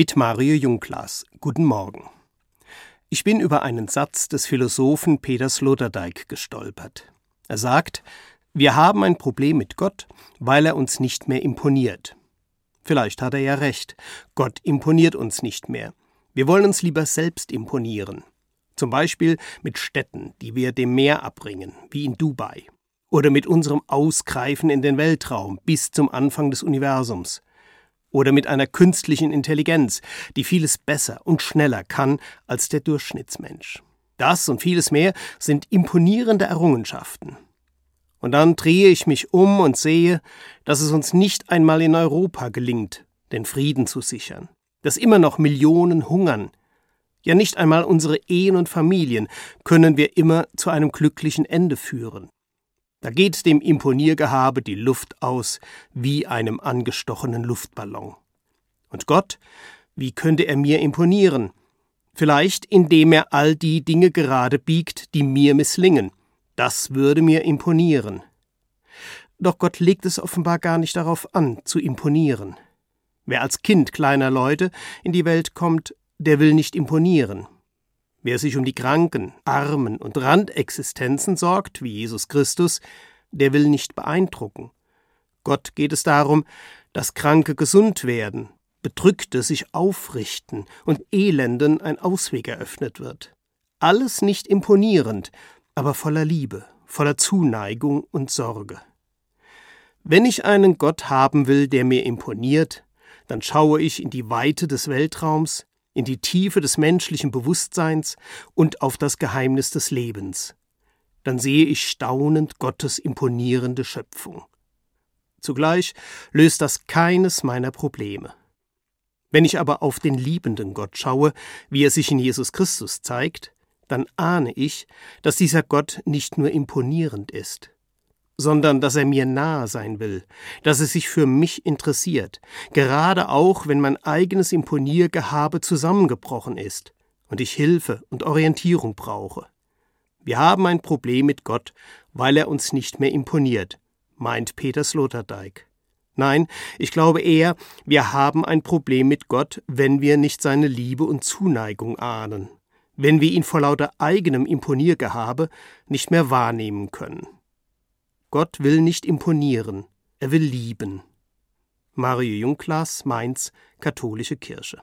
Mit Mario Junglas. Guten Morgen. Ich bin über einen Satz des Philosophen Peter Sloterdijk gestolpert. Er sagt, wir haben ein Problem mit Gott, weil er uns nicht mehr imponiert. Vielleicht hat er ja recht. Gott imponiert uns nicht mehr. Wir wollen uns lieber selbst imponieren. Zum Beispiel mit Städten, die wir dem Meer abbringen, wie in Dubai. Oder mit unserem Ausgreifen in den Weltraum bis zum Anfang des Universums oder mit einer künstlichen Intelligenz, die vieles besser und schneller kann als der Durchschnittsmensch. Das und vieles mehr sind imponierende Errungenschaften. Und dann drehe ich mich um und sehe, dass es uns nicht einmal in Europa gelingt, den Frieden zu sichern, dass immer noch Millionen hungern. Ja nicht einmal unsere Ehen und Familien können wir immer zu einem glücklichen Ende führen. Da geht dem Imponiergehabe die Luft aus wie einem angestochenen Luftballon. Und Gott, wie könnte er mir imponieren? Vielleicht indem er all die Dinge gerade biegt, die mir misslingen. Das würde mir imponieren. Doch Gott legt es offenbar gar nicht darauf an, zu imponieren. Wer als Kind kleiner Leute in die Welt kommt, der will nicht imponieren. Wer sich um die Kranken, Armen und Randexistenzen sorgt, wie Jesus Christus, der will nicht beeindrucken. Gott geht es darum, dass Kranke gesund werden, Bedrückte sich aufrichten und Elenden ein Ausweg eröffnet wird. Alles nicht imponierend, aber voller Liebe, voller Zuneigung und Sorge. Wenn ich einen Gott haben will, der mir imponiert, dann schaue ich in die Weite des Weltraums, in die Tiefe des menschlichen Bewusstseins und auf das Geheimnis des Lebens. Dann sehe ich staunend Gottes imponierende Schöpfung. Zugleich löst das keines meiner Probleme. Wenn ich aber auf den liebenden Gott schaue, wie er sich in Jesus Christus zeigt, dann ahne ich, dass dieser Gott nicht nur imponierend ist, sondern dass er mir nahe sein will, dass er sich für mich interessiert, gerade auch wenn mein eigenes Imponiergehabe zusammengebrochen ist und ich Hilfe und Orientierung brauche. Wir haben ein Problem mit Gott, weil er uns nicht mehr imponiert, meint Peter Sloterdijk. Nein, ich glaube eher, wir haben ein Problem mit Gott, wenn wir nicht seine Liebe und Zuneigung ahnen, wenn wir ihn vor lauter eigenem Imponiergehabe nicht mehr wahrnehmen können. Gott will nicht imponieren, er will lieben. Mario Jungklas, Mainz, Katholische Kirche.